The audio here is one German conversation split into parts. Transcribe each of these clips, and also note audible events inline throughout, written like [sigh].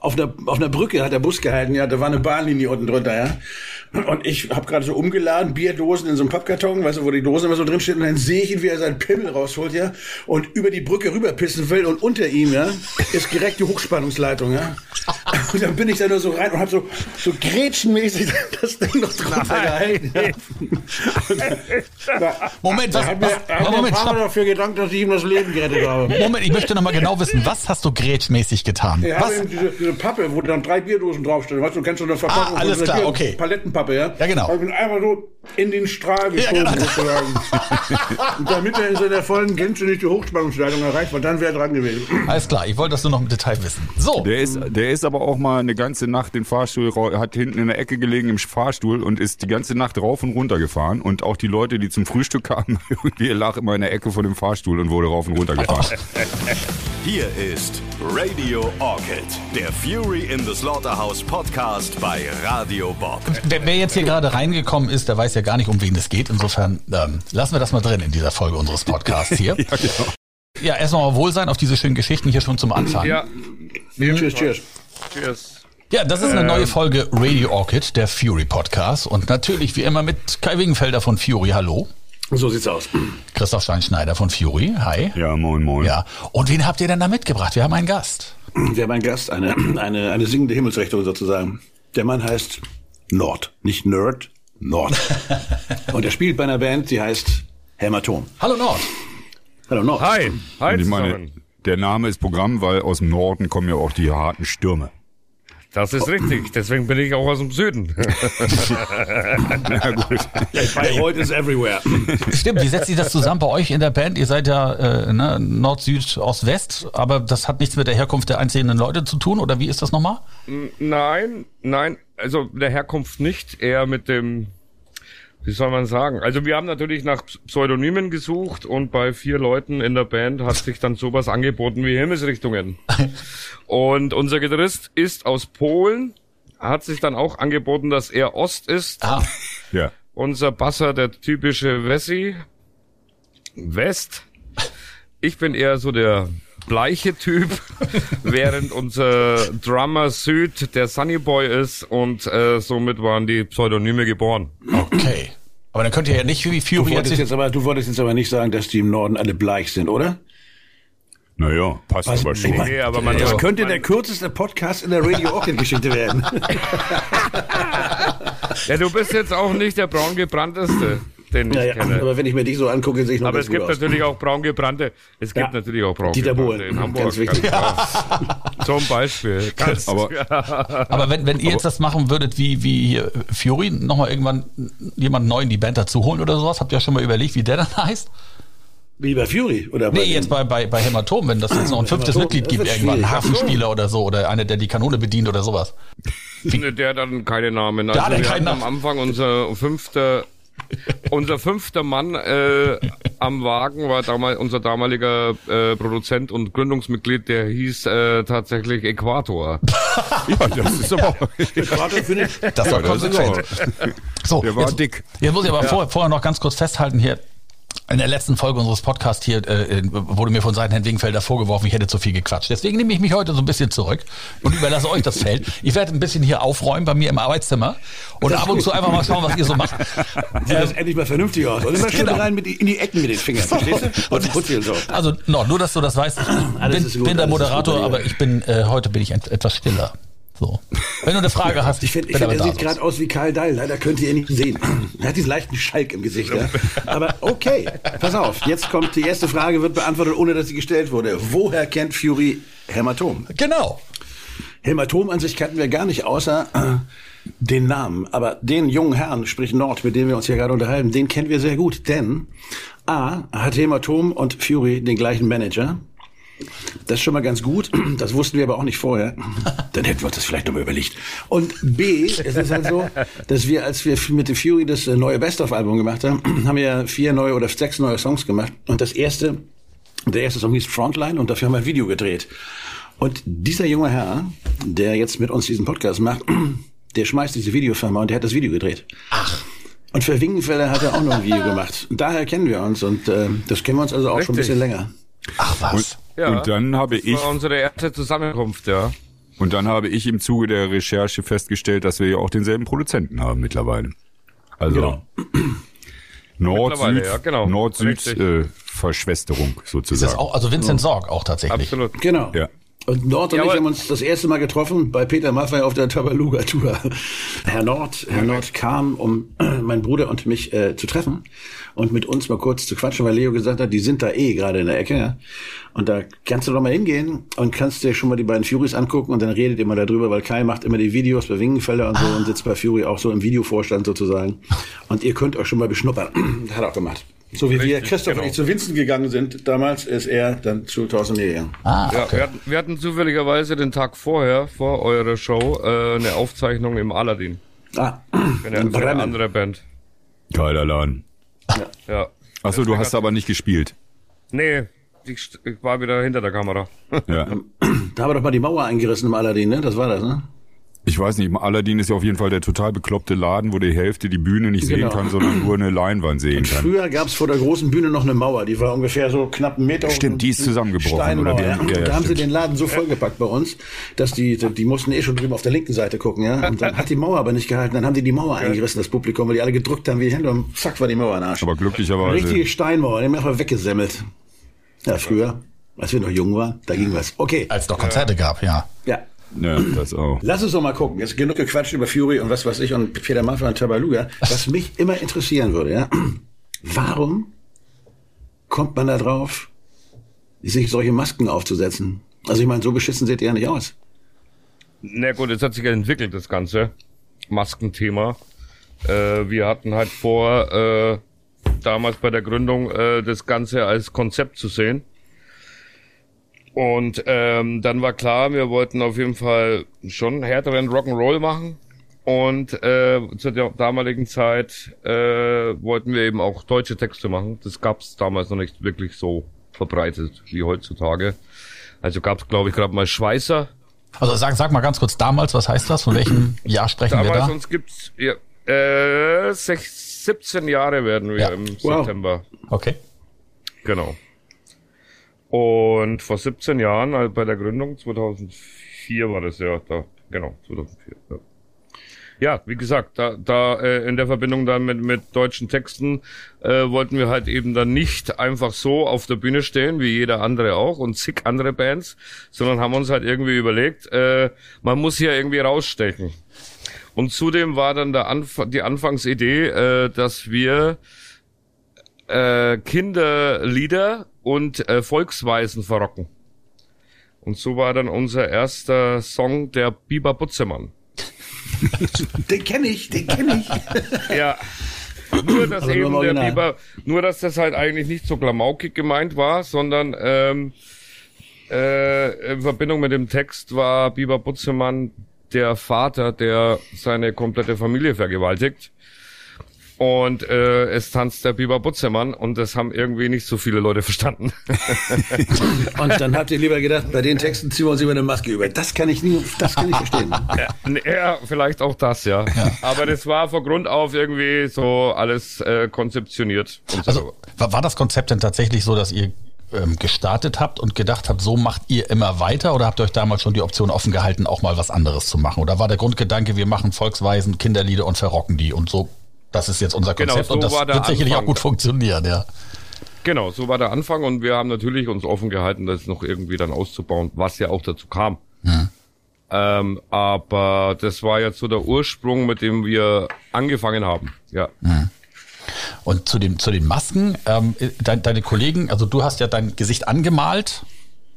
auf einer, auf einer Brücke hat der Bus gehalten, ja, da war eine Bahnlinie unten drunter, ja. Und ich habe gerade so umgeladen, Bierdosen in so einem Pappkarton, weißt du, wo die Dosen immer so drin steht, und dann sehe ich ihn, wie er seinen Pimmel rausholt, ja, und über die Brücke rüberpissen will und unter ihm, ja, ist direkt die Hochspannungsleitung, ja. [laughs] Und dann bin ich da nur so rein und habe so, so grätschenmäßig [laughs] das Ding noch drunter gehalten. Ja. [laughs] Moment, was, Er hat mir, was, hat Moment, ein paar Mal stopp. dafür gedankt, dass ich ihm das Leben gerettet habe. Moment, ich möchte noch mal genau wissen, was hast du grätschmäßig getan? Er hat Was? eben diese, diese Pappe, wo dann drei Bierdosen draufstehen. Weißt du, du kennst so eine Verpackung. Ah, alles klar, Bier- okay. Palettenpappe, ja? Ja, genau. Hab ich ihn einfach so in den Strahl geschoben, genau. sozusagen. Und damit er in seiner vollen Gänze nicht die Hochspannungsleitung erreicht, weil dann wäre er dran gewesen. Alles klar, ich wollte das nur noch im Detail wissen. So, Der ist, der ist aber auch mal eine ganze Nacht den Fahrstuhl, hat hinten in der Ecke gelegen im Fahrstuhl und ist die ganze Nacht rauf und runter gefahren. Und auch die Leute, die zum Frühstück kamen, [laughs] irgendwie lag immer in der Ecke von dem Fahrstuhl und wurde rauf und runter gefahren. [laughs] Hier ist Radio Orchid, der Fury in the Slaughterhouse Podcast bei Radio Bob. wer, wer jetzt hier gerade reingekommen ist, der weiß ja gar nicht, um wen es geht. Insofern ähm, lassen wir das mal drin in dieser Folge unseres Podcasts hier. [laughs] ja, genau. Ja, erstmal mal Wohlsein auf diese schönen Geschichten hier schon zum Anfang. Ja, Cheers, cheers. Cheers. Ja, das ist eine neue Folge Radio Orchid, der Fury Podcast. Und natürlich wie immer mit Kai Wingenfelder von Fury. Hallo. So sieht's aus. Christoph Steinschneider von Fury. Hi. Ja, moin, moin. Ja. Und wen habt ihr denn da mitgebracht? Wir haben einen Gast. Wir haben einen Gast, eine, eine, eine singende Himmelsrichtung sozusagen. Der Mann heißt Nord. Nicht Nerd, Nord. [laughs] Und er spielt bei einer Band, die heißt Hämatom. Hallo Nord. Hallo Nord. Hi, hi Und ich meine, zusammen. Der Name ist Programm, weil aus dem Norden kommen ja auch die harten Stürme. Das ist richtig, deswegen bin ich auch aus dem Süden. [laughs] Na gut. Bayreuth is everywhere. Stimmt, wie setzt sich das zusammen bei euch in der Band? Ihr seid ja äh, ne, Nord, Süd, Ost, West, aber das hat nichts mit der Herkunft der einzelnen Leute zu tun, oder wie ist das nochmal? nein, nein, also der Herkunft nicht, eher mit dem, wie soll man sagen? Also wir haben natürlich nach Pseudonymen gesucht und bei vier Leuten in der Band hat sich dann sowas angeboten wie Himmelsrichtungen. [laughs] Und unser Gitarrist ist aus Polen, hat sich dann auch angeboten, dass er Ost ist. Ah, Ja. Unser Basser, der typische Wessi. West. Ich bin eher so der bleiche Typ, [laughs] während unser Drummer Süd der Sunny Boy ist und äh, somit waren die Pseudonyme geboren. okay. Aber dann könnt ihr ja nicht wie Du Fury wolltest, jetzt... jetzt aber, du wolltest jetzt aber nicht sagen, dass die im Norden alle bleich sind, oder? Naja, passt Was? aber schon. Nee, aber man Das man- könnte der kürzeste Podcast in der Radio Orchid-Geschichte werden. [laughs] Ja, du bist jetzt auch nicht der braungebrannteste, den ich Ja, ja, kenne. aber wenn ich mir dich so angucke, sehe ich noch Aber es gibt aus. natürlich auch braungebrannte. Es gibt Ja. natürlich auch Dieter braungebrannte in Hamburg. ganz wichtig. [laughs] Zum Beispiel. Ganz, Aber- Aber wenn, wenn ihr jetzt das machen würdet, wie, wie hier Fury, nochmal irgendwann jemand neu in die Band dazu holen oder sowas, habt ihr schon mal überlegt, wie der dann [laughs] heißt? Wie bei Fury? Oder bei Nee, jetzt bei, bei, bei Hämatom, wenn das jetzt noch ein fünftes Hämatom, Mitglied gibt, irgendwann. Hafenspieler oder so, oder einer, der die Kanone bedient oder sowas. [laughs] Der hat dann keine Namen. Der hat Also dann wir keinen hatten am Namen. Anfang unser fünfter, unser fünfter Mann äh, am Wagen war damals unser damaliger äh, Produzent und Gründungsmitglied, der hieß äh, tatsächlich Äquator. [laughs] Ja, das ist aber auch, Äquator finde ich. Das war Ja, das ist konsequent. So, Der war jetzt, dick. Jetzt muss ich aber vor, vorher noch ganz kurz festhalten hier. In der letzten Folge unseres Podcasts hier äh, wurde mir von Seiten Herrn Wingenfelder vorgeworfen, ich hätte zu viel gequatscht. Deswegen nehme ich mich heute so ein bisschen zurück und überlasse euch das Feld. Ich werde ein bisschen hier aufräumen bei mir im Arbeitszimmer und ab und zu einfach mal schauen, was ihr so macht. Sieht das endlich mal vernünftig aus. Und immer schön Genau. rein mit die, in die Ecken mit den Fingern. Verstehst du? Und putz und so. Also no, nur, dass du das weißt. Ich bin, gut, bin der Moderator, aber ich bin äh, heute bin ich et etwas stiller. So. Wenn du eine Frage hast, Ich finde, ich find, er sieht gerade aus wie Karl Dahl. Leider könnt ihr ihn nicht sehen. Er hat diesen leichten Schalk im Gesicht. Ja? Aber okay, pass auf. Jetzt kommt die erste Frage, wird beantwortet, ohne dass sie gestellt wurde. Woher kennt Fury Hämatom? Genau. Hämatom an sich kannten wir gar nicht, außer äh, den Namen. Aber den jungen Herrn, sprich Nord, mit dem wir uns hier gerade unterhalten, den kennen wir sehr gut. Denn A, hat Hämatom und Fury den gleichen Manager. Das ist schon mal ganz gut. Das wussten wir aber auch nicht vorher. Dann hätten wir uns das vielleicht nochmal überlegt. Und B, es ist halt so, dass wir, als wir mit The Fury das äh, neue Best-of-Album gemacht haben, haben wir ja vier neue oder sechs neue Songs gemacht. Und das erste, der erste Song hieß Frontline und dafür haben wir ein Video gedreht. Und dieser junge Herr, der jetzt mit uns diesen Podcast macht, [clears throat] der schmeißt diese Videofirma und der hat das Video gedreht. Ach. Und für Wingenfelder hat er auch noch ein Video gemacht. Und daher kennen wir uns und äh, das kennen wir uns also auch schon ein Richtig. bisschen länger. Ach was. Ja. Und dann habe ich, Das war unsere erste Zusammenkunft, ja. Und dann habe ich im Zuge der Recherche festgestellt, dass wir ja auch denselben Produzenten haben mittlerweile. Also Genau. [clears throat] Nord-Süd, ja, genau. Nord-Süd-Verschwesterung Ist sozusagen. das auch, also Vincent Sorg auch tatsächlich. Absolut. Genau. Ja. Und Nord und Ja, ich haben uns das erste Mal getroffen bei Peter Maffay auf der Tabaluga-Tour. Herr Nord, Herr Nord kam, um äh, meinen Bruder und mich äh, zu treffen und mit uns mal kurz zu quatschen, weil Leo gesagt hat, die sind da eh gerade in der Ecke. Ja? Und da kannst du doch mal hingehen und kannst dir schon mal die beiden Furies angucken und dann redet ihr mal darüber, weil Kai macht immer die Videos bei Wingenfelder und so und sitzt bei Fury auch so im Videovorstand sozusagen. Und ihr könnt euch schon mal beschnuppern. [clears throat] Hat er auch gemacht. So wie wir, Richtig, Christoph genau. und ich zu Vincent gegangen sind, damals ist er dann zu Thorsten gegangen. Ah, Ja, okay. wir, hatten, wir hatten zufälligerweise den Tag vorher, vor eurer Show, äh, eine Aufzeichnung im Aladdin. Ah, in für eine Bremen. andere Band. Geiler Laden. Ja. Achso, du hast aber nicht gespielt. Nee, ich, ich war wieder hinter der Kamera. Ja. Da haben wir doch mal die Mauer eingerissen im Aladdin, ne? Das war das, ne? Ich weiß nicht, Aladdin ist ja auf jeden Fall der total bekloppte Laden, wo die Hälfte die Bühne nicht Genau. sehen kann, sondern nur eine Leinwand sehen kann. Früher gab's vor der großen Bühne noch eine Mauer, die war ungefähr so knapp einen Meter hoch. Stimmt, die ist zusammengebrochen, Steinmauer, oder ja. Ja, Und ja, da haben sie stimmt. den Laden so vollgepackt bei uns, dass die, die mussten eh schon drüben auf der linken Seite gucken, ja. Und dann hat die Mauer aber nicht gehalten, dann haben die die Mauer eingerissen, das Publikum, weil die alle gedrückt haben wie die Hände und zack war die Mauer in den Arsch. Aber glücklicherweise. Richtige Steinmauer, die haben einfach weggesemmelt. Ja, früher, als wir noch jung waren, da ging was. Okay, Als es noch Konzerte gab, ja. ja. Ja, das auch. Lass uns doch mal gucken. Jetzt genug gequatscht über Fury und was weiß ich und Peter Maffay und Tabaluga. Was mich immer interessieren würde, ja. [clears throat] Warum kommt man da drauf, sich solche Masken aufzusetzen? Also ich meine, so beschissen seht ihr ja nicht aus. Na gut, jetzt hat sich ja entwickelt, das ganze Maskenthema. Äh, wir hatten halt vor, äh, damals bei der Gründung äh, das Ganze als Konzept zu sehen. Und ähm, dann war klar, wir wollten auf jeden Fall schon härteren Rock'n'Roll machen. Und äh, zu der damaligen Zeit äh, wollten wir eben auch deutsche Texte machen. Das gab es damals noch nicht wirklich so verbreitet wie heutzutage. Also gab es, glaube ich, gerade mal Schweißer, Also sag, sag mal ganz kurz damals, was heißt das? Von welchem Jahr sprechen wir Damals da? uns gibt's ja, äh, sech, 17 Jahre werden wir Ja. im Wow. September. Okay. Genau. Und vor 17 Jahren, also bei der Gründung, 2004 war das ja, da, genau, 2004. Ja. Ja, wie gesagt, da, da äh, in der Verbindung dann mit, mit deutschen Texten äh, wollten wir halt eben dann nicht einfach so auf der Bühne stehen, wie jeder andere auch und zig andere Bands, sondern haben uns halt irgendwie überlegt, äh, man muss hier irgendwie rausstechen. Und zudem war dann der Anf die Anfangsidee, äh, dass wir äh, Kinderlieder und äh, Volksweisen verrocken. Und so war dann unser erster Song der Biber Butzemann. [laughs] Den kenne ich, den kenne ich. [laughs] Ja. Nur, dass Also eben der. Biber, nur, dass das halt eigentlich nicht so klamaukig gemeint war, sondern ähm, äh, in Verbindung mit dem Text war Biber Butzemann der Vater, der seine komplette Familie vergewaltigt. Und äh, es tanzt der Biber Butzemann und das haben irgendwie nicht so viele Leute verstanden. [laughs] Und dann habt ihr lieber gedacht, bei den Texten ziehen wir uns über eine Maske über. Das kann ich nie, das kann ich verstehen. [laughs] Ja, vielleicht auch das, ja. Aber das war von Grund auf irgendwie so alles äh, konzeptioniert. Und so. Also war, war das Konzept denn tatsächlich so, dass ihr ähm, gestartet habt und gedacht habt, so macht ihr immer weiter oder habt ihr euch damals schon die Option offen gehalten, auch mal was anderes zu machen? Oder war der Grundgedanke, wir machen Volksweisen, Kinderlieder und verrocken die und so, das ist jetzt unser Genau, Konzept so und das wird sicherlich Anfang. auch gut funktionieren, ja. Genau, so war der Anfang und wir haben natürlich uns offen gehalten, das noch irgendwie dann auszubauen, was ja auch dazu kam. Ähm, aber das war jetzt so der Ursprung, mit dem wir angefangen haben. Ja. Und zu, dem, zu den Masken, ähm, dein, deine Kollegen, also du hast ja dein Gesicht angemalt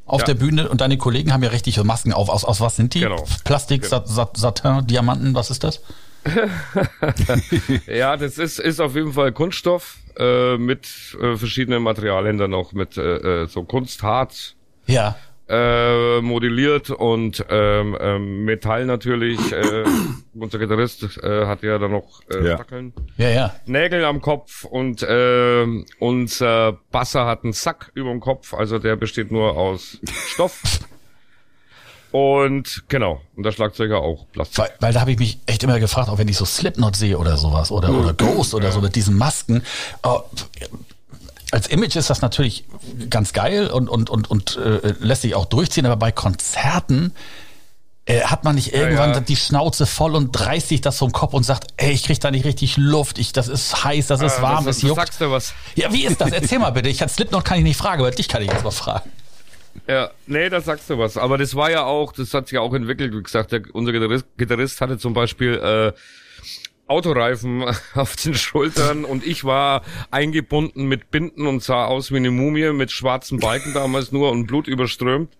auf Ja. der Bühne und deine Kollegen haben ja richtig so Masken auf. Aus, aus was sind die? Genau. Plastik, Sat, Sat, Satin, Diamanten, was ist das? [laughs] Ja, das ist, ist auf jeden Fall Kunststoff äh, mit äh, verschiedenen Materialien dann noch, mit äh, äh, so Kunstharz Ja. äh, modelliert und ähm, ähm, Metall natürlich. Äh, [coughs] unser Gitarrist äh, hat ja dann noch äh, Ja. Stackeln. Ja, ja. Nägel am Kopf und ähm, unser Basser hat einen Sack über dem Kopf, also der besteht nur aus Stoff. [laughs] Und genau, und der Schlagzeuger auch Plastik. Weil, weil da habe ich mich echt immer gefragt, auch wenn ich so Slipknot sehe oder sowas oder, oder Ghost oder so mit diesen Masken. äh, als Image ist das natürlich ganz geil und, und, und, und äh, lässt sich auch durchziehen, aber bei Konzerten Äh, hat man nicht irgendwann ja. die Schnauze voll und reißt sich das vom Kopf und sagt, ey, ich krieg da nicht richtig Luft, ich, das ist heiß, das ist Ah, warm, das, es juckt. sagst du was. Ja, wie ist das? Erzähl mal bitte. Ich kann Slipknot kann ich nicht fragen, aber dich kann ich jetzt mal fragen. Ja, nee, da sagst du was. Aber das war ja auch, das hat sich ja auch entwickelt. Wie gesagt, der, unser Gitarrist, Gitarrist hatte zum Beispiel äh, Autoreifen [laughs] auf den Schultern und ich war eingebunden mit Binden und sah aus wie eine Mumie mit schwarzen Balken damals nur und Blut überströmt.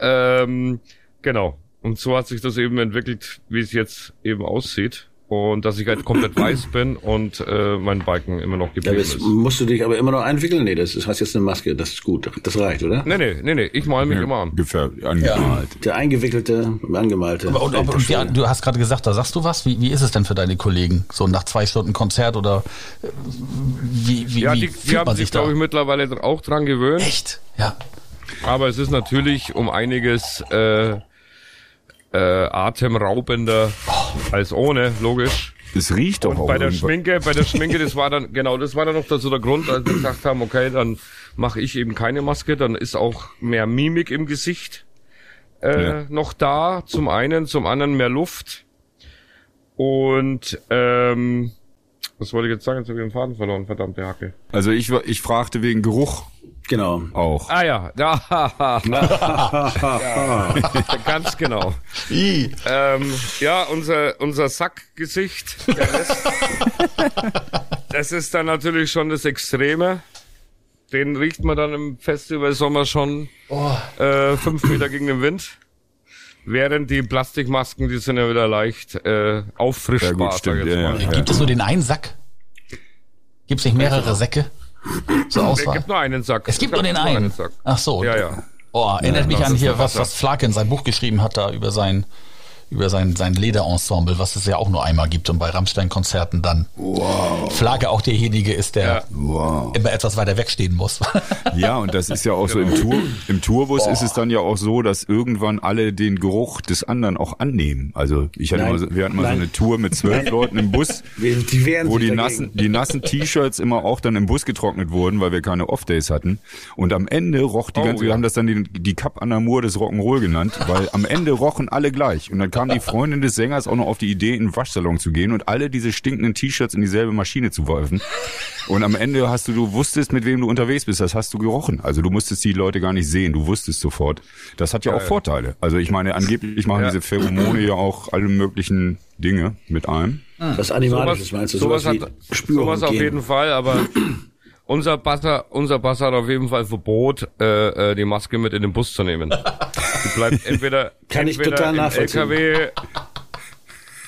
Ähm, genau. Und so hat sich das eben entwickelt, wie es jetzt eben aussieht. Und dass ich halt komplett weiß bin und äh, mein Balken immer noch Ja, geblieben jetzt ist. musst du dich aber immer noch einwickeln? Nee, das ist, hast jetzt eine Maske, das ist gut. Das reicht, oder? Nee, nee, nee, nee, ich mal mich immer an. Gefährlich, angemalt. Der eingewickelte, angemalte. Aber, und, und, und ja, du hast gerade gesagt, da sagst du was. Wie, wie ist es denn für deine Kollegen? So nach zwei Stunden Konzert oder äh, wie, wie, Ja, wie die, die fühlt haben man sich, sich da? glaube ich, mittlerweile auch dran gewöhnt. Echt? Ja. Aber es ist natürlich um einiges äh, äh, atemraubender als ohne, logisch. Es riecht doch Und auch bei der. Schminke, bei der Schminke, das war dann, [laughs] genau, das war dann noch so der Grund, als wir gesagt haben, okay, dann mache ich eben keine Maske, dann ist auch mehr Mimik im Gesicht äh, Ja. noch da, zum einen, zum anderen mehr Luft. Und ähm, was wollte ich jetzt sagen? Jetzt habe ich den Faden verloren, verdammte Hacke. Also ich, ich fragte wegen Geruch Genau. auch. Ah ja, da, [laughs] ja, ganz genau. Ähm, ja, unser, unser Sackgesicht, das ist dann natürlich schon das Extreme. Den riecht man dann im Festivalsommer schon äh, fünf Meter gegen den Wind. Während die Plastikmasken, die sind ja wieder leicht äh, auffrischbar. Ja, gut, stimmt, ja, ja. Gibt es nur den einen Sack? Gibt es nicht mehrere Säcke? Zur Es Auswahl. gibt nur einen Sack. Es gibt nur den einen. Sack. Ach so. Ja, ja. Oh, erinnert mich das an hier, was, was Flake in sein Buch geschrieben hat, da über sein, über sein, sein Lederensemble, was es ja auch nur einmal gibt und bei Rammstein-Konzerten dann. Wow. Flake auch derjenige ist, der Ja. Wow. immer etwas weiter wegstehen muss. Ja, und das ist ja auch so im Tour, im Tourbus ist es dann ja auch so, dass irgendwann alle den Geruch des anderen auch annehmen. Also ich hatte Nein. mal, so- wir hatten mal Nein. so eine Tour mit zwölf Leuten im Bus, [laughs] Wir- Die wo die dagegen. nassen, die nassen T-Shirts immer auch dann im Bus getrocknet wurden, weil wir keine Off-Days hatten. Und am Ende roch die Oh, ganze, wir ja. haben das dann die, die Cap an Amour des Rock'n'Roll genannt, weil am Ende rochen alle gleich. Und dann kam die Freundin des Sängers auch noch auf die Idee, in den Waschsalon zu gehen und alle diese stinkenden T-Shirts in dieselbe Maschine zu werfen. Und am Ende hast du, du wusstest, mit wem du unterwegs bist, das hast du gerochen. Also du musstest die Leute gar nicht sehen, du wusstest sofort. Das hat ja auch Vorteile. Also ich meine, angeblich machen Ja. diese Pheromone ja auch alle möglichen Dinge mit einem. Was Animalisches meinst du? sowas, Sowas, hat, Spürung sowas auf gehen. jeden Fall, aber unser Basser, unser Basser hat auf jeden Fall Verbot, äh, äh, die Maske mit in den Bus zu nehmen. Die bleibt [laughs] entweder, Kann ich entweder total im nachvollziehen. LKW,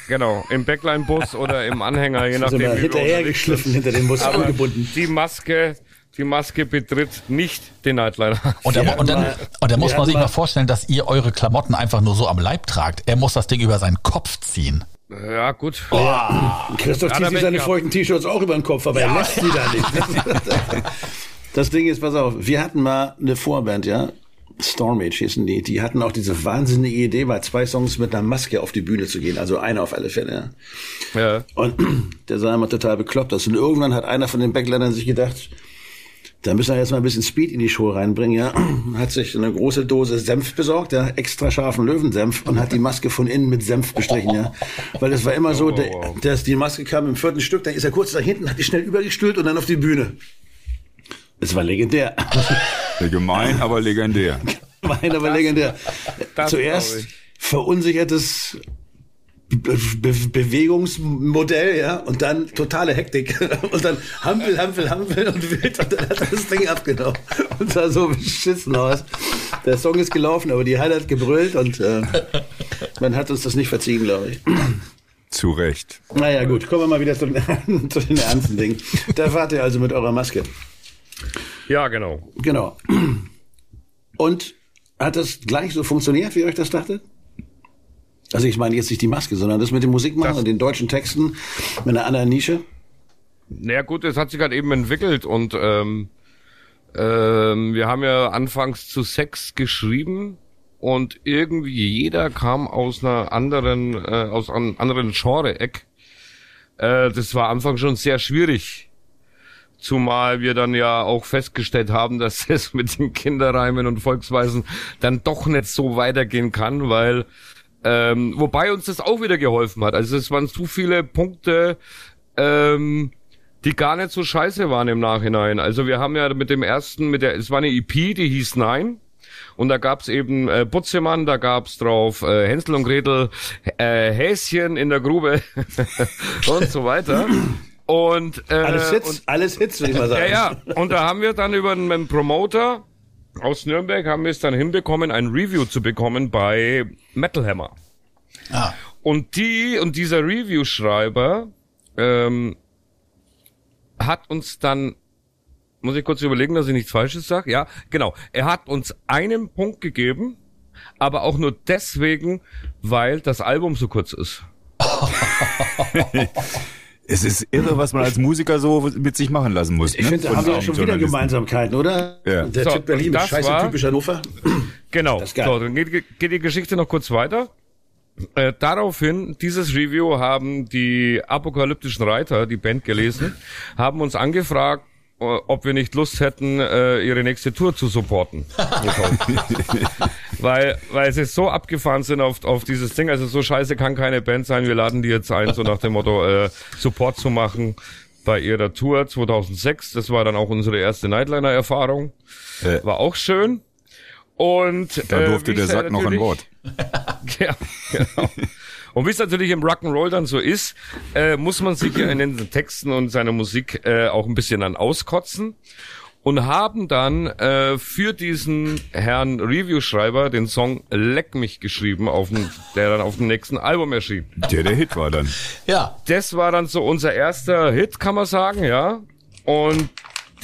genau, im Backline-Bus oder im Anhänger, je nachdem, unterwegs hinterhergeschliffen bist. hinter dem Bus Aber angebunden. die Maske, die Maske betritt nicht den Nightliner. Und, da, Wir und dann, und dann muss man sich mal- vorstellen, dass ihr eure Klamotten einfach nur so am Leib tragt. Er muss das Ding über seinen Kopf ziehen. Ja, gut. Christoph Ja, zieht sich seine feuchten T-Shirts auch über den Kopf, aber er lässt sie da nicht. [laughs] Das Ding ist, pass auf, wir hatten mal eine Vorband, ja. Stormage hießen die. Die hatten auch diese wahnsinnige Idee, bei zwei Songs mit einer Maske auf die Bühne zu gehen. Also einer auf alle Fälle, ja. Ja. Und [clears throat] der sah immer total bekloppt aus. Und irgendwann hat einer von den Backlinern sich gedacht, da müssen wir jetzt mal ein bisschen Speed in die Show reinbringen, ja. [clears throat] Hat sich eine große Dose Senf besorgt, ja, extra scharfen Löwensenf und hat die Maske von innen mit Senf bestrichen, ja. Weil es war immer so, der, dass die Maske kam im vierten Stück, dann ist er kurz nach hinten, hat die schnell übergestülpt und dann auf die Bühne. Das war legendär. Gemein, aber legendär. [laughs] Meine aber legendär. das Zuerst verunsichertes Be Be Bewegungsmodell, ja, und dann totale Hektik. [laughs] Und dann Hampel, Hampel, Hampel und wild und dann hat er das Ding abgenommen. Und sah so beschissen aus. Der Song ist gelaufen, aber die Halle hat gebrüllt und äh, man hat uns das nicht verziehen, glaube ich. Zu Recht. Naja, gut, kommen wir mal wieder zu den, [laughs] zu den ernsten Dingen. Da wart ihr also mit eurer Maske. ja, genau. Genau. Und hat das gleich so funktioniert, wie ihr euch das dachtet? Also ich meine jetzt nicht die Maske, sondern das mit dem Musikmachen Das- und den deutschen Texten mit einer anderen Nische. Naja gut, es hat sich halt eben entwickelt und ähm, ähm, wir haben ja anfangs zu Sex geschrieben und irgendwie jeder kam aus einer anderen, äh, aus einem anderen Genre-Eck. Äh, das war Anfang schon sehr schwierig. Zumal wir dann ja auch festgestellt haben, [laughs] dass es mit den Kinderreimen und Volksweisen dann doch nicht so weitergehen kann, weil Ähm, wobei uns das auch wieder geholfen hat. Also es waren zu viele Punkte, ähm, die gar nicht so scheiße waren im Nachhinein. Also wir haben ja mit dem ersten, mit der, es war eine EP, die hieß Nein. Und da gab's eben äh, Butzemann, da gab's drauf äh, Hänsel und Gretel, äh, Häschen in der Grube [laughs] und so weiter. Und, äh, Alles Hits, und, alles Hits, würde ich mal sagen. ja, ja. Und da haben wir dann über einen, einen Promoter aus Nürnberg haben wir es dann hinbekommen, ein Review zu bekommen bei Metal Hammer. Ah. Und die und dieser Review-Schreiber ähm, hat uns dann, muss ich kurz überlegen, dass ich nichts Falsches sage. Ja, genau. Er hat uns einen Punkt gegeben, aber auch nur deswegen, weil das Album so kurz ist. [laughs] [laughs] Es ist irre, was man als Musiker so mit sich machen lassen muss. Ich ne? finde, da haben wir auch schon wieder. Gemeinsamkeiten, oder? Ja. Der So, Typ Berlin, das scheiße war- typisch Hannover. Genau. Das ist geil. So, dann geht, geht die Geschichte noch kurz weiter. Äh, daraufhin, dieses Review haben die apokalyptischen Reiter, die Band gelesen, haben uns angefragt, äh, ob wir nicht Lust hätten, äh, ihre nächste Tour zu supporten. [laughs] weil, weil sie so abgefahren sind auf, auf dieses Ding. Also so scheiße kann keine Band sein. Wir laden die jetzt ein, so nach dem Motto, äh, Support zu machen bei ihrer Tour 2006. Das war dann auch unsere erste Nightliner-Erfahrung. Äh. War auch schön. Und Da äh, durfte wie der Sack noch an Bord. [laughs] Ja, genau. Und wie es natürlich im Rock'n'Roll dann so ist, äh, muss man sich ja in den Texten und seiner Musik äh, auch ein bisschen dann auskotzen und haben dann äh, für diesen Herrn Review-Schreiber den Song Leck mich geschrieben, auf dem, der dann auf dem nächsten Album erschien. Der der Hit war dann. Ja. Das war dann so unser erster Hit, kann man sagen, ja. Und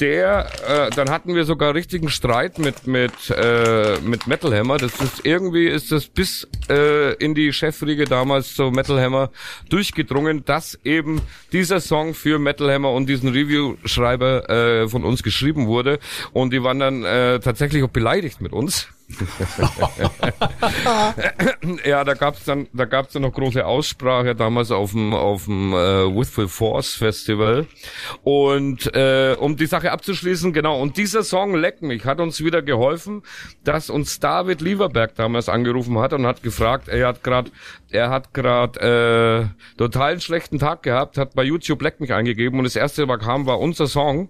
der, äh, dann hatten wir sogar richtigen Streit mit mit äh, mit Metal Hammer. Das ist irgendwie ist das bis äh, in die Chefriege damals so Metal Hammer durchgedrungen, dass eben dieser Song für Metal Hammer und diesen Review-Schreiber äh, von uns geschrieben wurde. Und die waren dann äh, tatsächlich auch beleidigt mit uns. [laughs] ja, da gab's dann, da gab's dann noch große Aussprache damals auf dem auf dem äh, Withful Force Festival. Und äh, um die Sache abzuschließen, genau. Und dieser Song Leck mich hat uns wieder geholfen, dass uns David Lieberberg damals angerufen hat und hat gefragt, er hat gerade, er hat gerade äh, total einen schlechten Tag gehabt, hat bei YouTube Leck mich eingegeben und das erste, was kam, war unser Song.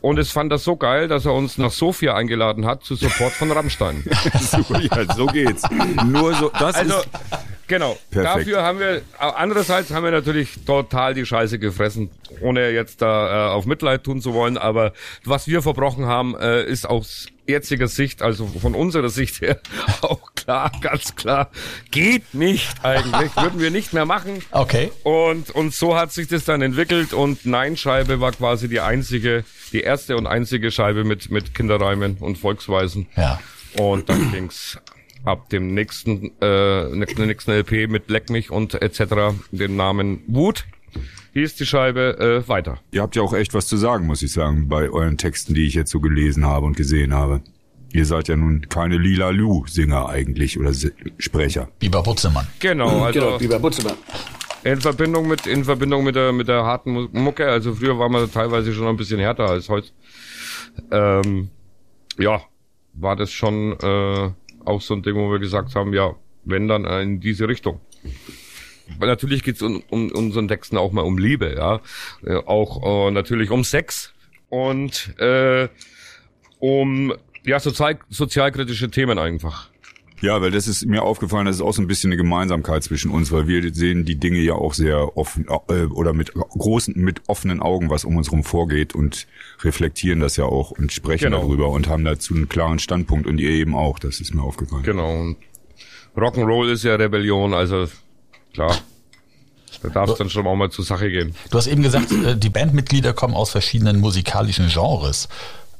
Und es fand das so geil, dass er uns nach Sofia eingeladen hat zu Support von Rammstein. [laughs] so, ja, so geht's. Nur so, das Also, ist, genau. Perfekt. Dafür haben wir, andererseits haben wir natürlich total die Scheiße gefressen, ohne jetzt da äh, auf Mitleid tun zu wollen. Aber was wir verbrochen haben, äh, ist aus jetziger Sicht, also von unserer Sicht her, [laughs] auch klar, ganz klar, geht nicht eigentlich, [laughs] würden wir nicht mehr machen. Okay. Und, und so hat sich das dann entwickelt und Nein-Scheibe war quasi die einzige, die erste und einzige Scheibe mit, mit Kinderreimen und Volksweisen. Ja. Und dann ging's ab dem nächsten, äh, nächsten nächsten LP mit Leck mich und etc. den Namen Wut hieß die Scheibe äh, weiter. ihr habt ja auch echt was zu sagen, muss ich sagen, bei euren Texten, die ich jetzt so gelesen habe und gesehen habe. Ihr seid ja nun keine Lila Lu-Singer eigentlich oder Se- Sprecher. Biber Butzemann. Genau, also Genau, wie bei Butzemann. in Verbindung mit in Verbindung mit der mit der harten Mu- Mucke. Also früher war man teilweise schon ein bisschen härter als heute. Ähm, ja, war das schon äh, auch so ein Ding, wo wir gesagt haben, ja, wenn dann in diese Richtung. Weil natürlich geht's um, um unseren Texten auch mal um Liebe, ja, äh, auch äh, natürlich um Sex und äh, um ja sozial sozialkritische Themen einfach. Ja, weil das ist mir aufgefallen, das ist auch so ein bisschen eine Gemeinsamkeit zwischen uns, weil wir sehen die Dinge ja auch sehr offen äh, oder mit großen, mit offenen Augen, was um uns rum vorgeht und reflektieren das ja auch und sprechen Genau. darüber und haben dazu einen klaren Standpunkt und ihr eben auch, das ist mir aufgefallen. Genau. Und Rock'n'Roll ist ja Rebellion, also klar. Da darf es dann schon auch mal zur Sache gehen. Du hast eben gesagt, äh, die Bandmitglieder kommen aus verschiedenen musikalischen Genres.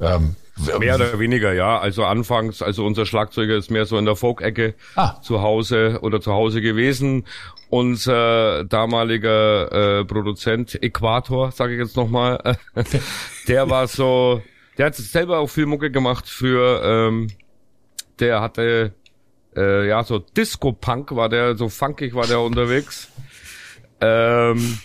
Ähm, Mehr oder weniger, ja. Also anfangs, also unser Schlagzeuger ist mehr so in der Folk-Ecke Ah. zu Hause oder zu Hause gewesen. Unser damaliger äh, Produzent Äquator, sage ich jetzt nochmal, [laughs] der war so, der hat selber auch viel Mucke gemacht für, ähm, der hatte äh, ja so Disco-Punk war der, so funkig war der unterwegs. Ähm,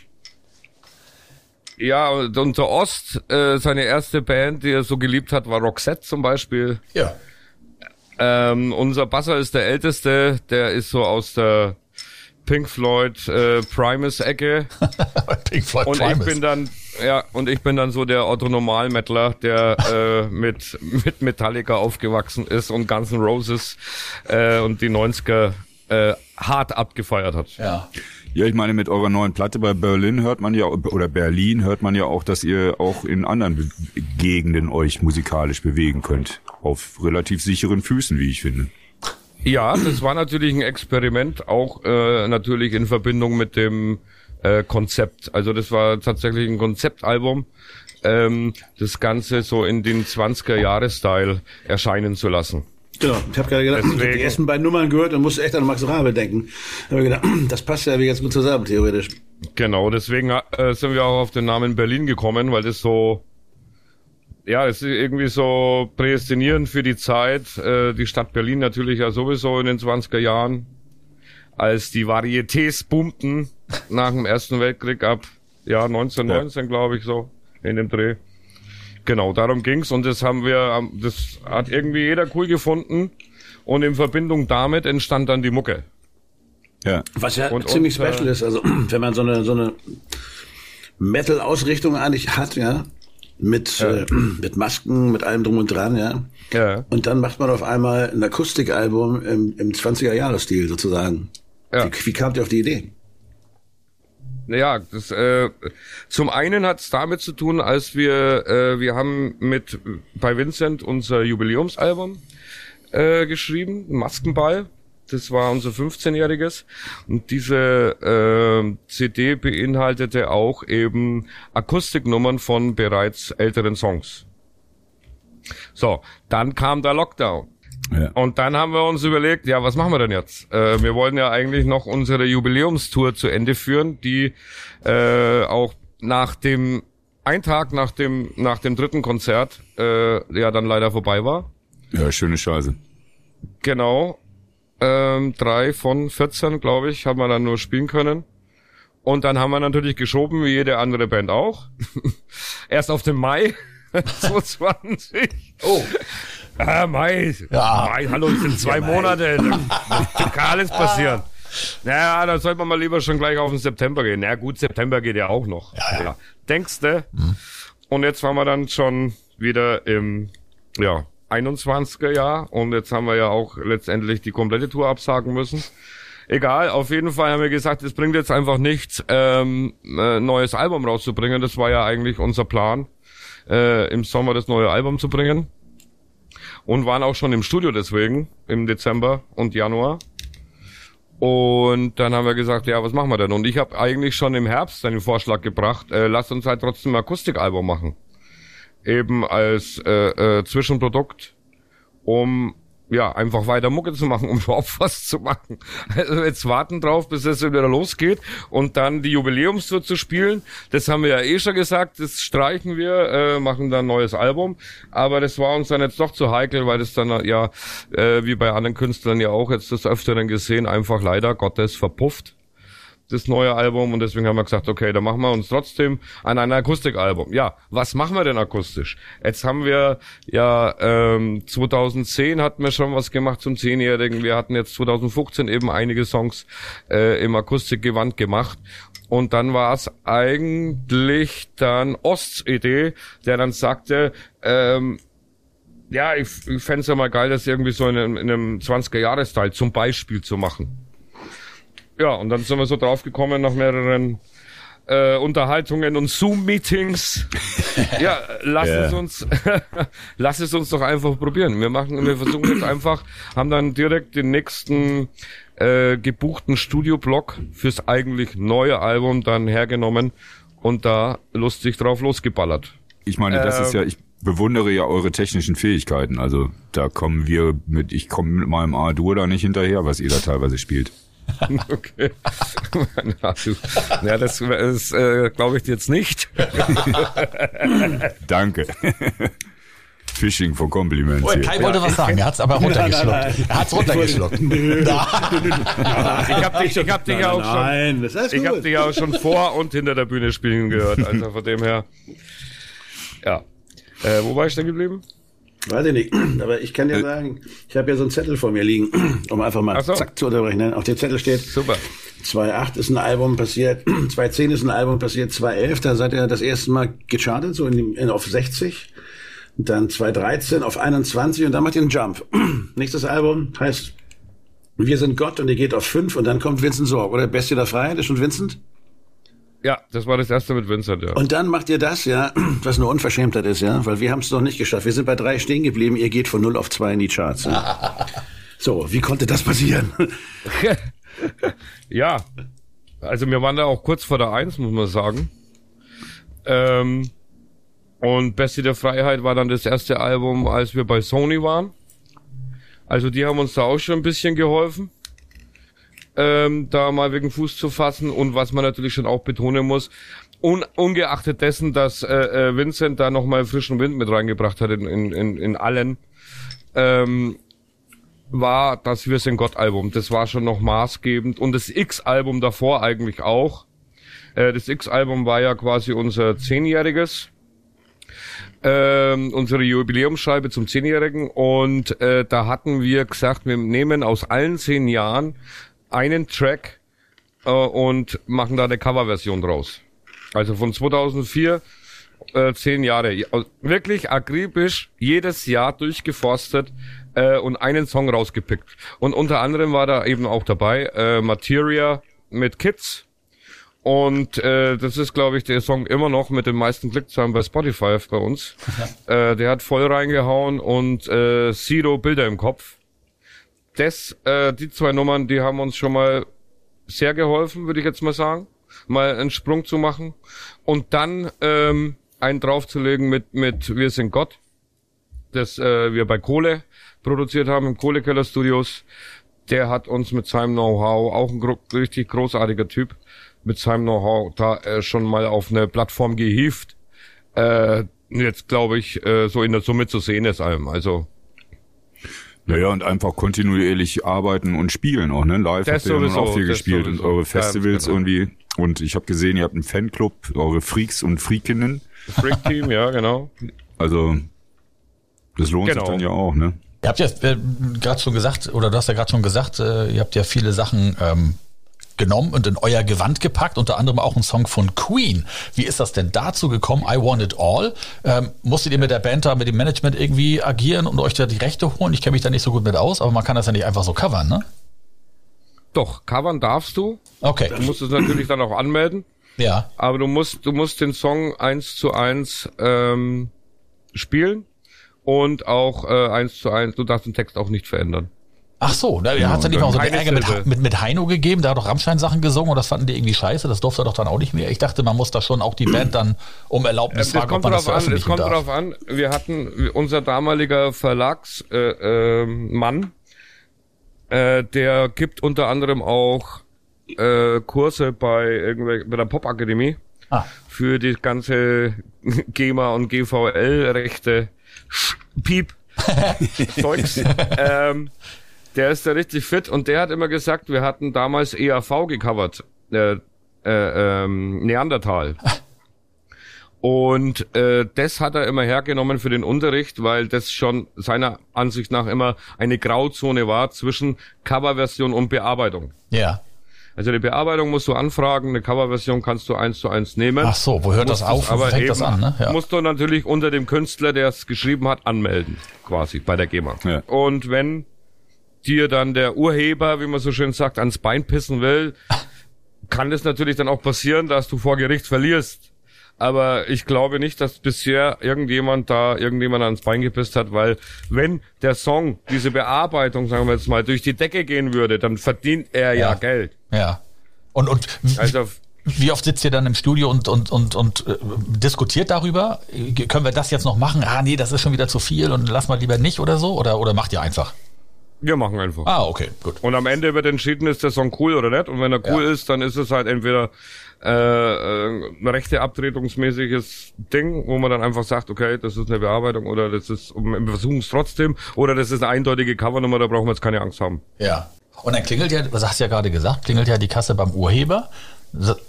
ja, und unser Ost, äh, seine erste Band, die er so geliebt hat, war Roxette zum Beispiel. ja. Ähm, unser Basser ist der älteste, der ist so aus der Pink Floyd äh, Primus Ecke. [laughs] Pink Floyd Und Primus. ich bin dann, ja, und ich bin dann so der Otto Normalmettler, der äh, mit, mit Metallica aufgewachsen ist und Guns N' Roses äh, und die 90er äh, hart abgefeiert hat. ja. Ja, ich meine, mit eurer neuen Platte bei Berlin hört man ja, oder Berlin hört man ja auch, dass ihr auch in anderen Be Gegenden euch musikalisch bewegen könnt. Auf relativ sicheren Füßen, wie ich finde. Ja, das war natürlich ein Experiment, auch äh, natürlich in Verbindung mit dem äh, Konzept. Also das war tatsächlich ein Konzeptalbum, ähm, das Ganze so in den 20er-Jahre-Style erscheinen zu lassen. Genau, ich habe gerade gedacht, ich hab Deswegen- die ersten beiden Nummern gehört und musste echt an Max Rabe denken. Da habe ich gedacht, [clears throat] das passt ja wie ganz gut zusammen, theoretisch. Genau, deswegen äh, sind wir auch auf den Namen Berlin gekommen, weil das so, ja, es ist irgendwie so prädestinierend für die Zeit. Äh, die Stadt Berlin natürlich ja sowieso in den 20er Jahren, als die Varietés boomten nach dem Ersten Weltkrieg ab, ja, 1919 glaube ich so, in dem Dreh. Genau, darum ging's und das haben wir, ähm, das hat irgendwie jeder cool gefunden und in Verbindung damit entstand dann die Mucke. Ja. Was ja Und- ziemlich und, äh, special ist, also [clears throat] wenn man so eine, so eine Metal-Ausrichtung eigentlich hat, ja, mit, Äh, [clears throat] mit Masken, mit allem drum und dran, ja. Ja. Und dann macht man auf einmal ein Akustikalbum im, im 20er-Jahres-Stil sozusagen. Ja. Wie, wie kamt ihr auf die Idee? Ja, das, äh, zum einen hat es damit zu tun, als wir, äh, wir haben mit bei Vincent unser Jubiläumsalbum äh, geschrieben, Maskenball. Das war unser 15-jähriges. Und diese äh, CD beinhaltete auch eben Akustiknummern von bereits älteren Songs. So, dann kam der Lockdown. Ja. Und dann haben wir uns überlegt, ja, was machen wir denn jetzt? Äh, wir wollen ja eigentlich noch unsere Jubiläumstour zu Ende führen, die äh, auch nach dem ein Tag nach dem nach dem dritten Konzert äh, ja dann leider vorbei war. Ja, schöne Scheiße. Genau. Ähm, drei von 14, glaube ich, haben wir dann nur spielen können. Und dann haben wir natürlich geschoben, wie jede andere Band auch. [laughs] Erst auf den Mai [laughs] [laughs] 2020. Oh. Ah, Mai. Ja. Mai, hallo, es sind zwei Monate. [laughs] Da kann alles passieren. Naja, da sollte man mal lieber schon gleich auf den September gehen. Na ja, gut, September geht ja auch noch. Ja, ja. Denkst du? Und jetzt waren wir dann schon wieder im, ja, 21er Jahr. Und jetzt haben wir ja auch letztendlich die komplette Tour absagen müssen. Egal, auf jeden Fall haben wir gesagt, es bringt jetzt einfach nichts, ähm, ein neues Album rauszubringen. Das war ja eigentlich unser Plan, äh, im Sommer das neue Album zu bringen und waren auch schon im Studio deswegen im Dezember und Januar. Und dann haben wir gesagt, ja, was machen wir denn? Und ich habe eigentlich schon im Herbst einen Vorschlag gebracht, äh, lass uns halt trotzdem ein Akustikalbum machen. Eben als äh, äh, Zwischenprodukt, um ja einfach weiter Mucke zu machen, um [laughs] überhaupt was zu machen. Also jetzt warten drauf, bis es wieder losgeht und dann die Jubiläumstour zu spielen. Das haben wir ja eh schon gesagt, das streichen wir, äh, machen dann ein neues Album. Aber das war uns dann jetzt doch zu heikel, weil das dann ja, äh, wie bei anderen Künstlern ja auch jetzt des Öfteren gesehen, einfach leider Gottes verpufft das neue Album und deswegen haben wir gesagt, okay, dann machen wir uns trotzdem an ein Akustikalbum. Ja, was machen wir denn akustisch? Jetzt haben wir ja ähm, 2010 hatten wir schon was gemacht zum Zehnjährigen. Wir hatten jetzt 2015 eben einige Songs äh, im Akustikgewand gemacht. Und dann war es eigentlich dann Osts Idee, der dann sagte, ähm, ja, ich, ich fände ja mal geil, das irgendwie so in einem, in einem 20er-Jahres-Style zum Beispiel zu machen. Ja, und dann sind wir so draufgekommen nach mehreren äh, Unterhaltungen und Zoom-Meetings. [laughs] ja, lass Ja. es uns, [laughs] lass es uns doch einfach probieren. Wir machen, wir versuchen jetzt einfach, haben dann direkt den nächsten äh, gebuchten Studioblock fürs eigentlich neue Album dann hergenommen und da lustig drauf losgeballert. Ich meine, das Ähm. ist ja, ich bewundere ja eure technischen Fähigkeiten. Also da kommen wir mit, ich komme mit meinem A-Dur da nicht hinterher, was ihr da teilweise spielt. [laughs] Okay. ja, ja, das, das äh, glaube ich dir jetzt nicht. [laughs] Danke. Fishing for Compliments Oh. Kai wollte was sagen, er hat es aber [laughs] runtergeschluckt. Nein, nein. Er hat es runtergeschluckt. Ich habe dich, ich hab dich ja auch schon, Nein, ich habe dich ja auch schon vor und hinter der Bühne spielen gehört. Also von dem her, ja. Äh, wo war ich denn geblieben? Weiß ich nicht, [clears throat] aber ich kann dir sagen, ich habe ja so einen Zettel vor mir liegen, [clears throat] um einfach mal so. zack zu unterbrechen. ne? Auf dem Zettel steht, Super. 2.8 ist ein Album passiert, [clears throat] 2.10 ist ein Album passiert, 2.11, da seid ihr das erste Mal gechartet, so in, dem- in, auf 60. Dann 2.13 auf 21 und dann macht ihr einen Jump. Nächstes Album heißt Wir sind Gott und ihr geht auf 5 und dann kommt Vincent Sorg, oder? Bestie der Freiheit ist schon Vincent? Ja, das war das erste mit Vincent, ja. Und dann macht ihr das, ja, [clears throat] was eine Unverschämtheit ist, ja, weil wir haben es noch nicht geschafft. Wir sind bei drei stehen geblieben, ihr geht von 0 auf 2 in die Charts. Ja. [laughs] So, wie konnte das passieren? [laughs] Ja, also wir waren da auch kurz vor der Eins, muss man sagen. Ähm, und Bestie der Freiheit war dann das erste Album, als wir bei Sony waren. Also die haben uns da auch schon ein bisschen geholfen, ähm, da mal wegen Fuß zu fassen. Und was man natürlich schon auch betonen muss, un ungeachtet dessen, dass äh, äh, Vincent da nochmal frischen Wind mit reingebracht hat in, in, in, in allen, ähm, war das Wir sind Gott Album. Das war schon noch maßgebend. Und das X-Album davor eigentlich auch. Äh, das X-Album war ja quasi unser Zehnjähriges. Ähm, unsere Jubiläumsscheibe zum Zehnjährigen. Und äh, da hatten wir gesagt, wir nehmen aus allen zehn Jahren einen Track äh, und machen da eine Coverversion draus. Also von 2004 äh, zehn Jahre. Ja, Wirklich akribisch jedes Jahr durchgeforstet äh, und einen Song rausgepickt. Und unter anderem war da eben auch dabei äh, Materia mit Kids. Und äh, das ist, glaube ich, der Song immer noch mit den meisten Klickzahlen bei Spotify bei uns. [laughs] äh, der hat voll reingehauen und äh, Zero Bilder im Kopf. Das, äh, die zwei Nummern, die haben uns schon mal sehr geholfen, würde ich jetzt mal sagen, mal einen Sprung zu machen und dann ähm, einen draufzulegen mit mit Wir sind Gott, das äh, wir bei Kohle produziert haben im Kohlekeller Studios. Der hat uns mit seinem Know-how auch ein gro richtig großartiger Typ mit seinem Know-how da äh, schon mal auf eine Plattform gehievt. Äh, jetzt glaube ich äh, so in der Summe zu sehen ist allem. Also Naja, und einfach kontinuierlich arbeiten und spielen auch, ne? Live Das habt ihr ja sowieso, auch viel gespielt sowieso. und eure Ja, Festivals genau. irgendwie. Und ich habe gesehen, ihr habt einen Fanclub, eure Freaks und Freakinnen. Freak Team, ja genau. Also das lohnt Genau. sich dann ja auch, ne? Ihr habt ja äh, gerade schon gesagt, oder du hast ja gerade schon gesagt, äh, ihr habt ja viele Sachen ähm, genommen und in euer Gewand gepackt, unter anderem auch ein Song von Queen. Wie ist das denn dazu gekommen? I Want It All. Ähm, musstet ihr mit der Band da, mit dem Management irgendwie agieren und euch da die Rechte holen? Ich kenne mich da nicht so gut mit aus, aber man kann das ja nicht einfach so covern, ne? Doch, covern darfst du. Okay. Du musst es natürlich dann auch anmelden. Ja. Aber du musst, du musst den Song eins zu eins ähm, spielen und auch äh, eins zu eins. Du darfst den Text auch nicht verändern. Ach so, da hat es ja nicht mal so den Keine Ärger mit, mit, mit Heino gegeben, da hat doch Rammstein-Sachen gesungen und das fanden die irgendwie scheiße, das durfte er doch dann auch nicht mehr. Ich dachte, man muss da schon auch die Band dann um Erlaubnis Ähm, fragen, ob man das an. Es kommt darf. drauf an. Wir hatten unser damaliger Verlagsmann, äh, ähm, Mann, äh, der gibt unter anderem auch äh, Kurse bei irgendwel bei der Popakademie Ah. für die ganze [laughs] GEMA und GVL-Rechte Piep [laughs] Zeugs. ähm, der ist da richtig fit und der hat immer gesagt, wir hatten damals EAV gecovert, äh, äh, ähm, Neandertal. [laughs] Und äh, das hat er immer hergenommen für den Unterricht, weil das schon seiner Ansicht nach immer eine Grauzone war zwischen Coverversion und Bearbeitung. Ja. Also die Bearbeitung musst du anfragen, eine Coverversion kannst du eins zu eins nehmen. Ach so, wo hört das auf? aber fängt das eben- an, ne? Ja. Musst du natürlich unter dem Künstler, der es geschrieben hat, anmelden, quasi bei der GEMA. Ja. Und wenn dir dann der Urheber, wie man so schön sagt, ans Bein pissen will, kann es natürlich dann auch passieren, dass du vor Gericht verlierst. Aber ich glaube nicht, dass bisher irgendjemand da irgendjemand ans Bein gepisst hat, weil wenn der Song, diese Bearbeitung, sagen wir jetzt mal, durch die Decke gehen würde, dann verdient er ja, Ja. Geld. Ja. Und, und wie, Also wie oft sitzt ihr dann im Studio und, und, und, und äh, diskutiert darüber? Können wir das jetzt noch machen? Ah, nee, das ist schon wieder zu viel und lass mal lieber nicht oder so? Oder, oder macht ihr einfach? Wir machen einfach. Ah, okay, gut. Und am Ende wird entschieden, ist der Song cool oder nicht. Und wenn er cool Ja. ist, dann ist es halt entweder äh, äh, ein rechte abtretungsmäßiges Ding, wo man dann einfach sagt, okay, das ist eine Bearbeitung oder das ist, wir versuchen es trotzdem, oder das ist eine eindeutige Covernummer, da brauchen wir jetzt keine Angst haben. Ja. Und dann klingelt ja, du hast ja gerade gesagt, klingelt ja die Kasse beim Urheber.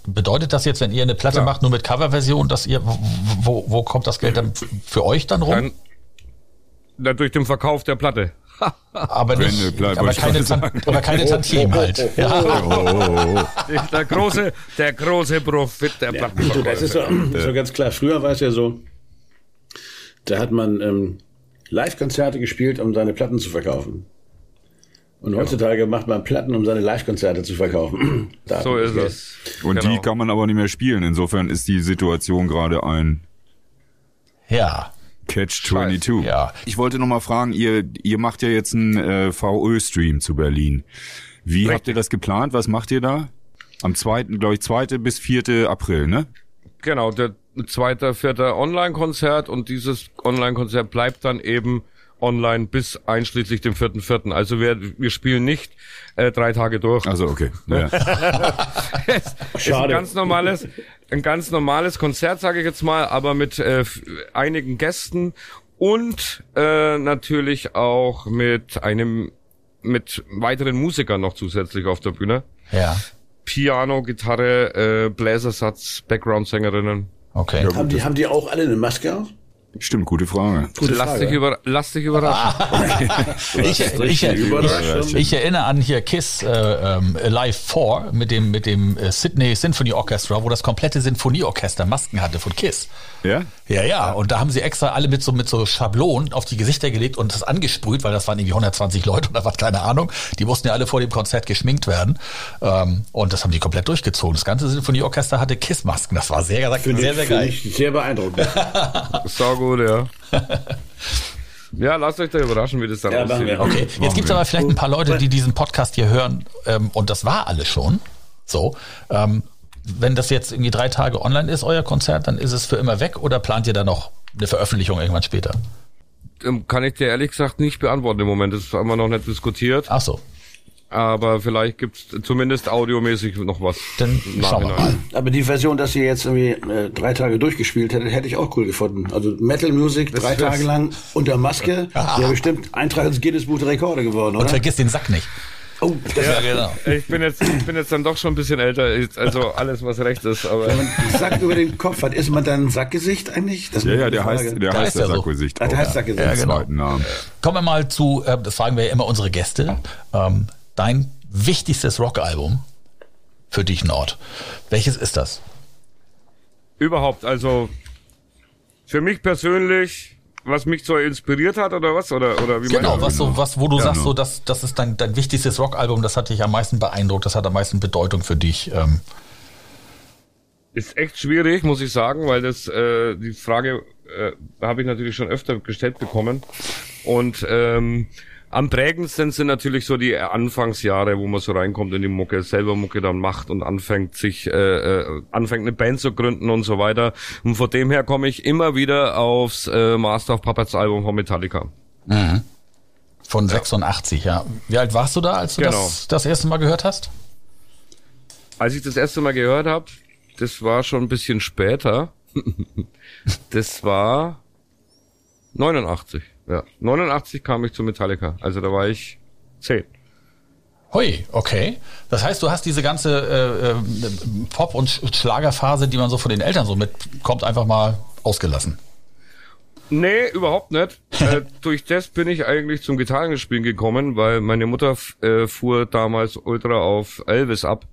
Bedeutet das jetzt, wenn ihr eine Platte Klar. macht, nur mit Coverversion, dass ihr, wo, wo, kommt das Geld dann für euch dann rum? Dann, Na, durch den Verkauf der Platte. [laughs] Aber, Wenn, nicht, äh, bleib- aber, keine, Tan- aber keine Tantiemen halt. Ja. Oh, Der große, der große Profit der Du, das ist so, so ganz klar. Früher war es ja so, da hat man ähm, Live-Konzerte gespielt, um seine Platten zu verkaufen. Und heutzutage macht man Platten, um seine Live-Konzerte zu verkaufen. [clears throat] Da So ist es. Und Genau. die kann man aber nicht mehr spielen. Insofern ist die Situation gerade ein ja. Catch 22. Ja. Ich wollte noch mal fragen, ihr, ihr macht ja jetzt einen äh, VÖ-Stream zu Berlin. Wie habt ihr das geplant? Was macht ihr da? Am zweiten, glaube ich, zweite bis vierte April, ne? Genau, der zweite, vierte Online-Konzert und dieses Online-Konzert bleibt dann eben online bis einschließlich dem vierten, vierten. Also wir, wir spielen nicht äh, drei Tage durch. Also okay. Ja. [laughs] es ist ein Schade. ganz normales, ein ganz normales Konzert, sage ich jetzt mal, aber mit äh, einigen Gästen und äh, natürlich auch mit einem mit weiteren Musikern noch zusätzlich auf der Bühne. Ja. Piano, Gitarre, äh, Bläsersatz, Background-Sängerinnen. Okay. Haben die, haben die auch alle eine Maske auf? Stimmt, gute Frage. Gute Lass Frage. dich, über, lass dich überraschen. [laughs] Ich, ich, ich, Überraschung. ich erinnere an hier Kiss äh, ähm, Live 4 mit dem, mit dem äh, Sydney Symphony Orchestra, wo das komplette Sinfonieorchester Masken hatte von Kiss. Ja? Ja, ja, und da haben sie extra alle mit so, mit so Schablonen auf die Gesichter gelegt und das angesprüht, weil das waren irgendwie 120 Leute oder was, keine Ahnung. Die mussten ja alle vor dem Konzert geschminkt werden. Ähm, und das haben die komplett durchgezogen. Das ganze Sinfonieorchester hatte Kiss-Masken. Das war sehr, sehr, sehr, ich, sehr geil. ich sehr beeindruckend. [laughs] Sau gut, ja. [laughs] Ja, lasst euch da überraschen, wie das dann Ja, machen aussieht. wir. Okay, jetzt gibt's aber vielleicht ein paar Leute, die diesen Podcast hier hören ähm, und das war alles schon. So, ähm, wenn das jetzt irgendwie drei Tage online ist, euer Konzert, dann ist es für immer weg oder plant ihr da noch eine Veröffentlichung irgendwann später? Ähm, Kann ich dir ehrlich gesagt nicht beantworten im Moment. Das haben wir noch nicht diskutiert. Ach so, Aber vielleicht gibt's zumindest audiomäßig noch was. dann schauen wir mal. Aber die Version, dass ihr jetzt irgendwie äh, drei Tage durchgespielt hättet, hätte ich auch cool gefunden. Also Metal Music drei wär's. Tage lang unter Maske. Ja, bestimmt Eintrag ins Guinness Buch der Rekorde geworden, Und oder? vergiss den Sack nicht. Oh, das Ja, genau. Ich bin jetzt, ich bin jetzt dann doch schon ein bisschen älter. Also alles, was recht ist. Aber Sack über den Kopf hat. Ist man dann Sackgesicht eigentlich? Das Ja, ja, der Frage. heißt, der Da heißt der er so. Sackgesicht. Ah, der heißt Sackgesicht. Ja, genau. Kommen wir mal zu, äh, das fragen wir ja immer unsere Gäste, ähm, dein wichtigstes Rockalbum für dich, Nord. Welches ist das? überhaupt, also für mich persönlich, was mich so inspiriert hat oder was? Oder, oder wie Genau, was so, was, wo du Ja, sagst, genau. so, das, das ist dein, dein wichtigstes Rockalbum, das hat dich am meisten beeindruckt, das hat am meisten Bedeutung für dich. Ähm, Ist echt schwierig, muss ich sagen, weil das äh, die Frage äh, habe ich natürlich schon öfter gestellt bekommen. Und ähm, am prägendsten sind natürlich so die Anfangsjahre, wo man so reinkommt in die Mucke, selber Mucke dann macht und anfängt sich, äh, äh, anfängt eine Band zu gründen und so weiter. Und von dem her komme ich immer wieder aufs äh, Master of Puppets Album von Metallica. von 86, ja. Wie alt warst du da, als du Genau. das das erste Mal gehört hast? Als ich das erste Mal gehört habe, das war schon ein bisschen später. [laughs] das war 89. Ja, 89 kam ich zu Metallica. Also da war ich 10. Hui, okay. Das heißt, du hast diese ganze äh, äh, Pop- und Sch- Schlagerphase, die man so von den Eltern so mitkommt, einfach mal ausgelassen. Nee, überhaupt nicht. äh, [laughs] durch das bin ich eigentlich zum Gitarrenspielen gekommen, weil meine Mutter äh, fuhr damals ultra auf Elvis ab.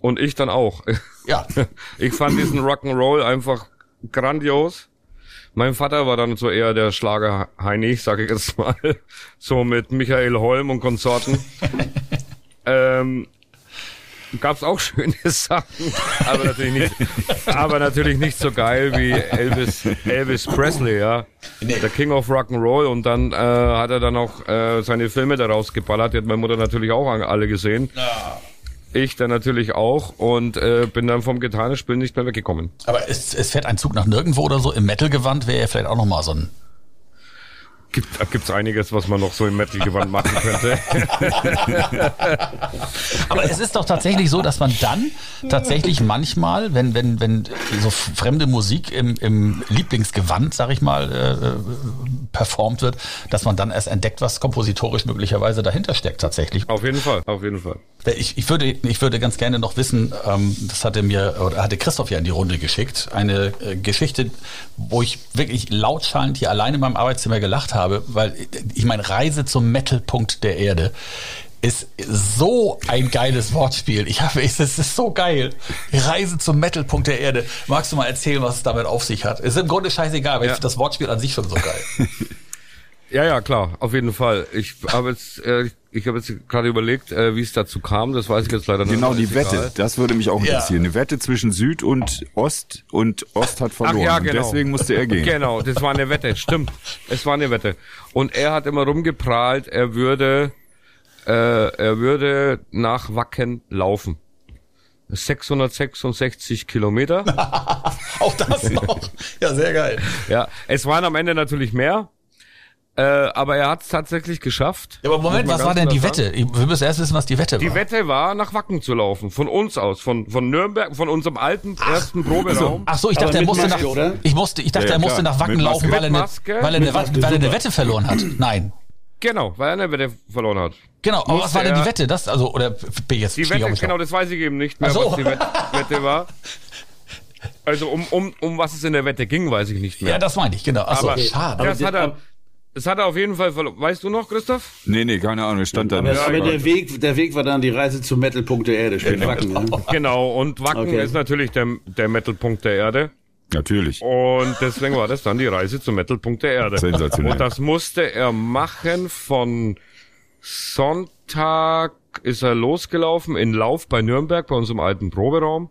Und ich dann auch. Ja. [laughs] Ich fand diesen Rock'n'Roll einfach grandios. Mein Vater war dann so eher der Schlager Heini, sage ich jetzt mal. [laughs] So mit Michael Holm und Konsorten. [laughs] ähm, gab's auch schöne [laughs] Sachen, aber natürlich nicht, aber natürlich nicht so geil wie Elvis, Elvis Presley, ja. Der King of Rock'n'Roll und dann äh, hat er dann auch äh, seine Filme daraus geballert, die hat meine Mutter natürlich auch alle gesehen. Ich dann natürlich auch und äh, bin dann vom Gitarrenspielen nicht mehr weggekommen. Aber es, es fährt ein Zug nach nirgendwo oder so. Im Metal-Gewand wäre ja vielleicht auch noch mal so ein Gibt, gibt's einiges, was man noch so im Metal-Gewand machen könnte. [laughs] Aber es ist doch tatsächlich so, dass man dann tatsächlich manchmal, wenn, wenn, wenn so fremde Musik im, im Lieblingsgewand, sag ich mal, äh, äh, performt wird, dass man dann erst entdeckt, was kompositorisch möglicherweise dahinter steckt tatsächlich. auf jeden Fall, auf jeden Fall. Ich, ich, würde, ich würde ganz gerne noch wissen, ähm, das hatte mir, oder hatte Christoph ja in die Runde geschickt, eine äh, Geschichte, wo ich wirklich lautschallend hier alleine in meinem Arbeitszimmer gelacht habe. weil ich meine, Reise zum Metalpunkt der Erde ist so ein geiles Wortspiel. Ich habe, es ist so geil. Reise zum Metalpunkt der Erde. Magst du mal erzählen, was es damit auf sich hat? Ist im Grunde scheißegal, weil Ja. ich das Wortspiel an sich schon so geil. [laughs] Ja, ja, klar, auf jeden Fall. Ich habe jetzt, äh, ich habe jetzt gerade überlegt, äh, wie es dazu kam. Das weiß ich jetzt leider nicht. Genau, die Wette. egal. Das würde mich auch Ja. interessieren. Eine Wette zwischen Süd und Ost und Ost hat verloren. ja, Und genau. deswegen musste er gehen. [laughs] Genau, das war eine Wette, stimmt. Es war eine Wette. Und er hat immer rumgeprahlt, er würde, äh, er würde nach Wacken laufen. 666 Kilometer. [laughs] Auch das noch. [laughs] Ja, sehr geil. ja, es waren am Ende natürlich mehr. Äh, aber er hat es tatsächlich geschafft. Ja, aber Moment, Muss was war denn die. Wette? Wir müssen erst wissen, was die Wette Die war. Wette war, nach Wacken zu laufen. Von uns aus. Von, von Nürnberg, von unserem alten ersten Proberaum. Ach so, ich Aber dachte, er musste Maske, nach, oder? ich musste, ich dachte, Ja, ja, er musste klar. nach Wacken Mit laufen, Maske. weil er eine, weil er eine, Maske, weil er eine. Wette verloren hat. Nein. Genau, weil er eine Wette verloren hat. Genau, aber was Musste war denn die Wette? Das, also, oder bin ich jetzt Die Wette, genau, das weiß ich eben nicht mehr, Ach so. was die Wette, Wette war. [laughs] Also um, um, um was es in der Wette ging, weiß ich nicht mehr. Ja, das meinte ich, genau. Achso, Aber- schade. das hat er, das hat er auf jeden Fall verloren. Weißt du noch, Christoph? Nee, nee, keine Ahnung, es stand da Aber, nicht. aber der Weg, der Weg war dann die Reise zum Metalpunkt der Erde. Sprich Wacken, ne? [laughs] Genau, und Wacken Okay. ist natürlich der, der Metalpunkt der Erde. Natürlich. Und deswegen war das dann die Reise zum Metalpunkt der Erde. Sensationell. Und das musste er machen von Sonntag ist er losgelaufen in Lauf bei Nürnberg, bei unserem alten Proberaum,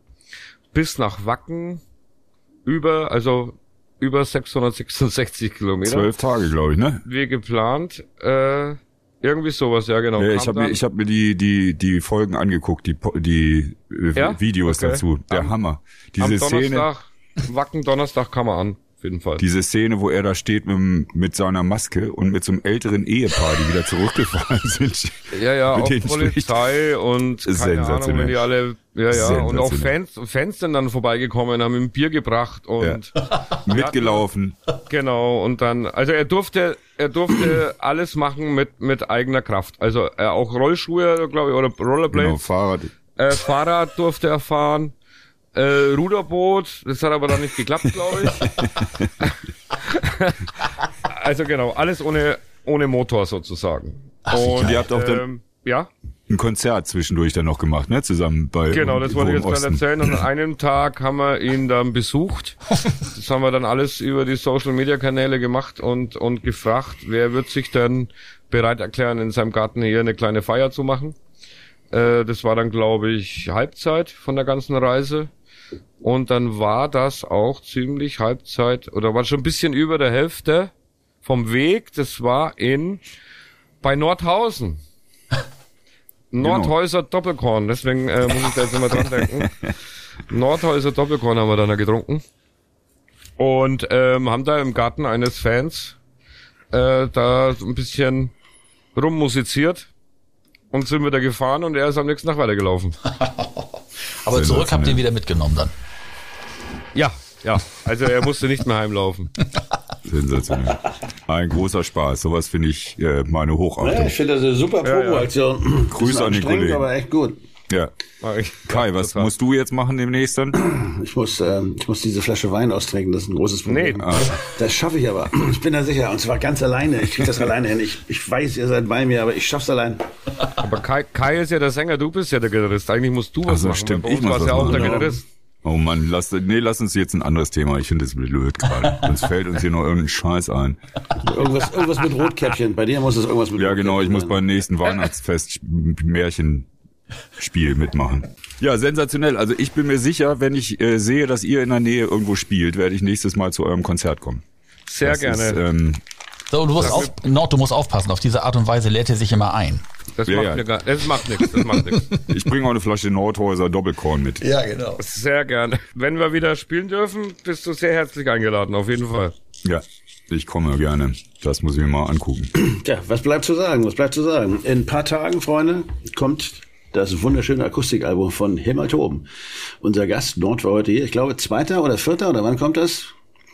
bis nach Wacken über, also über 666 Kilometer. Zwölf Tage, glaube ich, ne? Wie geplant. Äh, irgendwie sowas, ja genau. Ja, ich habe mir, ich hab mir die, die, die Folgen angeguckt, die, die äh, Ja? Videos Okay. dazu. Der Am- Hammer. am Diese Szene, Donnerstag, Wacken Donnerstag kam er an, auf jeden Fall. diese Szene, wo er da steht mit, mit seiner Maske und mit so einem älteren Ehepaar, die wieder zurückgefahren [laughs] sind. Ja, ja, mit auch Polizei und keine Ahnung, wenn die alle, ja, ja, und auch. Fans, Fans sind dann vorbeigekommen, haben ihm Bier gebracht und Mitgelaufen. genau, und dann, also er durfte, er durfte [clears throat] alles machen mit, mit eigener Kraft. Also er auch Rollschuhe, glaube ich, oder Genau, Rollerblades, Fahrrad. äh, Fahrrad durfte er fahren, äh, Ruderboot, das hat aber dann nicht geklappt, glaube ich. [laughs] also genau, alles ohne, ohne Motor sozusagen. und ihr habt auch dann- ähm, ja? Ein Konzert zwischendurch dann noch gemacht, ne? Zusammen bei Genau, das wollte ich jetzt gerade erzählen. Und [laughs] an einem Tag haben wir ihn dann besucht. [laughs] Das haben wir dann alles über die Social Media Kanäle gemacht und, und gefragt, wer wird sich denn bereit erklären, in seinem Garten hier eine kleine Feier zu machen. Äh, das war dann, glaube ich, Halbzeit von der ganzen Reise. Und dann war das auch ziemlich Halbzeit oder war schon ein bisschen über der Hälfte vom Weg. Das war in bei Nordhausen. [laughs] Nordhäuser Doppelkorn, deswegen äh, muss ich da jetzt immer dran denken. [laughs] Nordhäuser Doppelkorn haben wir dann da getrunken. Und ähm, haben da im Garten eines Fans äh, da so ein bisschen rummusiziert und sind wieder gefahren und er ist am nächsten Tag weitergelaufen. [laughs] Aber zurück habt ihr wieder mitgenommen dann. Ja, ja. Also er musste nicht mehr heimlaufen. [laughs] Sensationell. Ein großer Spaß. Sowas finde ich äh, meine Ja, Hochachtung. ich finde das eine super Ja, ja. Promo-Aktion. Grüße Bisschen an die anstrengend, Kollegen. Aber echt gut. Ja. Mach ich. Kai, was total. musst du jetzt machen demnächst dann? Ich muss, ähm, ich muss diese Flasche Wein austrinken. Das ist ein großes Problem. Nee. Das schaffe ich aber. Ich bin da sicher. Und zwar ganz alleine. Ich kriege das [laughs] alleine hin. Ich, ich weiß, ihr seid bei mir, aber ich schaff's allein. Aber Kai, Kai ist ja der Sänger, du bist ja der Gitarrist. Eigentlich musst du was Ach so, machen. stimmt. Ich uns muss was ja auch machen, der. Gitarrist. Oh Mann, lass, nee, lass uns jetzt ein anderes Thema. Ich finde das blöd gerade. Sonst fällt uns hier noch irgendein Scheiß ein. Irgendwas, irgendwas mit Rotkäppchen. Bei dir muss es irgendwas mit Ja, genau, ich muss beim nächsten Weihnachtsfest Märchenspiel mitmachen. Ja, sensationell. Also ich bin mir sicher, wenn ich äh, sehe, dass ihr in der Nähe irgendwo spielt, werde ich nächstes Mal zu eurem Konzert kommen. Sehr Das gerne. Ist, ähm, So, du musst auf, Nord, du musst aufpassen. Auf diese Art und Weise lädt er sich immer ein. das, ja, macht ja. Mir gar, das macht nichts. Das macht nichts. [laughs] ich bringe auch eine Flasche Nordhäuser Doppelkorn mit. Ja, genau. Sehr gerne. Wenn wir wieder spielen dürfen, bist du sehr herzlich eingeladen, auf jeden Fall. Ja, ich komme gerne. Das muss ich mir mal angucken. Tja, was bleibt zu sagen? Was bleibt zu sagen? In ein paar Tagen, Freunde, kommt das wunderschöne Akustikalbum von Hämatomen. Unser Gast Nord war heute hier. Ich glaube, zweiter oder vierter oder wann kommt das?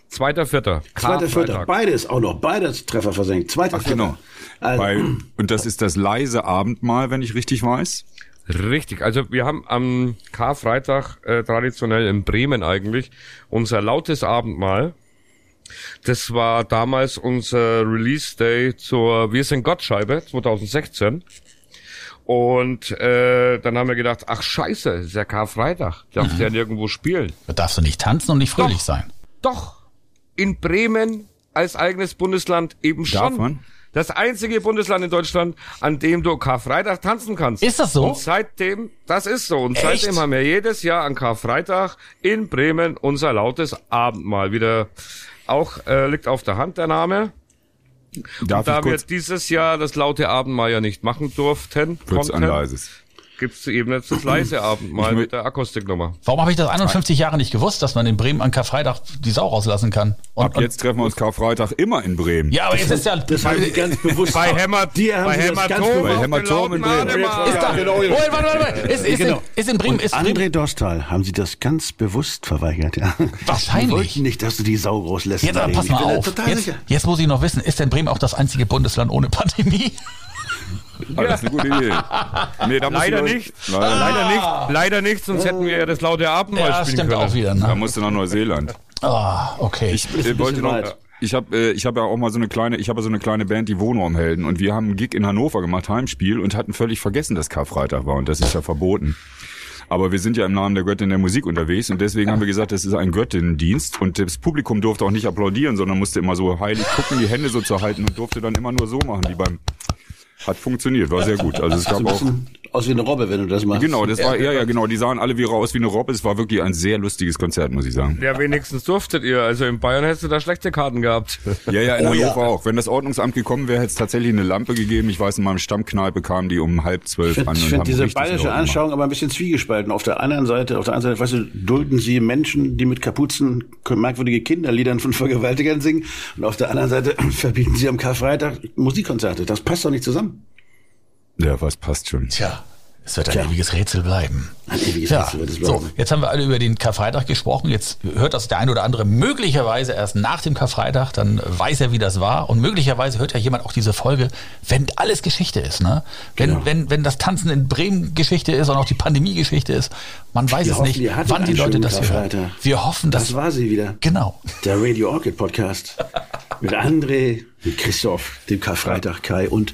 Zweiter, vierter. Zweiter, vierter. Beides auch noch. Beides Treffer versenkt. Zweiter, Ach, vierter. genau. Also, Bei, und das ist das leise Abendmahl, wenn ich richtig weiß. Richtig. Also wir haben am Karfreitag äh, traditionell in Bremen eigentlich unser lautes Abendmahl. Das war damals unser Release Day zur Wir sind Gottscheibe 2016. Und äh, dann haben wir gedacht, ach scheiße, ist ja Karfreitag, darfst Mhm. ja nirgendwo spielen. Da darfst du nicht tanzen und nicht fröhlich Doch. sein. Doch, in Bremen als eigenes Bundesland eben Darf schon. man? Das einzige Bundesland in Deutschland, an dem du Karfreitag tanzen kannst. Ist das so? Und seitdem, das ist so. Und Echt? seitdem haben wir jedes Jahr an Karfreitag in Bremen unser lautes Abendmahl wieder. Auch äh, liegt auf der Hand der Name. Darf Da ich wir dieses Jahr das laute Abendmahl ja nicht machen durften, konnten? Gibt's eben jetzt das leise Abendmahl mit der Akustiknummer. Warum habe ich das 51 Jahre nicht gewusst, dass man in Bremen an Karfreitag die Sau rauslassen kann? Und, Ab jetzt treffen wir uns Karfreitag immer in Bremen. ja, aber jetzt ist ja... Das haben Sie ganz bewusst. Bei haben bei Sie das ganz Hämatom, bewusst- Bei Hämatom in Bremen. ist da. Moment, warte, warte, warte. Ist, ist, Genau. in, ist in Bremen... Und Ist Bremen André Dostal haben Sie das ganz bewusst verweigert, ja. Wahrscheinlich. Die wollten nicht, dass du die Sau rauslässt. Jetzt aber pass mal auf. Jetzt, jetzt muss ich noch wissen, ist denn Bremen auch das einzige Bundesland ohne Pandemie? Ah, das ist eine gute Idee. Nee, da Leider nicht. Leider nicht. Leider nicht, leider nicht, sonst hätten wir ja das laute Abendmahl Ja, spielen stimmt können. auch wieder. Da Ne? musst du nach Neuseeland. Ah, okay. Ich äh, wollte noch, weit. ich habe äh, ich habe ja auch mal so eine kleine, ich habe ja so eine kleine Band, die Wohnraumhelden und wir haben einen Gig in Hannover gemacht, Heimspiel und hatten völlig vergessen, dass Karfreitag war und das ist ja verboten. Aber wir sind ja im Namen der Göttin der Musik unterwegs und deswegen haben wir gesagt, das ist ein Göttinnendienst und das Publikum durfte auch nicht applaudieren, sondern musste immer so heilig gucken, die Hände so zu halten und durfte dann immer nur so machen, wie beim hat funktioniert, war sehr gut. Also es gab auch bisschen aus wie eine Robbe, wenn du das machst. Genau, das war ja ja genau, die sahen alle wie raus wie eine Robbe. Es war wirklich ein sehr lustiges Konzert, muss ich sagen. Ja, wenigstens durftet ihr. Also in Bayern hättest du da schlechte Karten gehabt. Ja, ja, in [laughs] Oh, ja. Hannover auch. Wenn das Ordnungsamt gekommen wäre, hätte es tatsächlich eine Lampe gegeben. Ich weiß, in meinem Stammkneipe kamen die um halb zwölf Ich an finde und find haben diese bayerische. Anschauung aber ein bisschen zwiegespalten. Auf der anderen Seite, auf der anderen Seite, weißt du, dulden sie Menschen, die mit Kapuzen merkwürdige Kinderliedern von Vergewaltigern singen. Und auf der anderen Seite [laughs] verbieten sie am Karfreitag Musikkonzerte. Das passt doch nicht zusammen. Ja, was passt schon. Tja, es wird ein Tja. ewiges Rätsel bleiben. Ein ewiges Ja, Rätsel wird es so, bleiben. jetzt haben wir alle über den Karfreitag gesprochen. Jetzt hört das der ein oder andere möglicherweise erst nach dem Karfreitag, dann weiß er, wie das war. Und möglicherweise hört ja jemand auch diese Folge, wenn alles Geschichte ist, ne? Wenn, Genau. wenn, wenn das Tanzen in Bremen Geschichte ist und auch die Pandemie Geschichte ist. Man weiß Wir es hoffen, nicht, wann die Leute das hören. Wir hoffen, dass. Das war sie wieder. Genau. Der Radio Orchid Podcast. mit André, mit Christoph, dem Karfreitag Kai und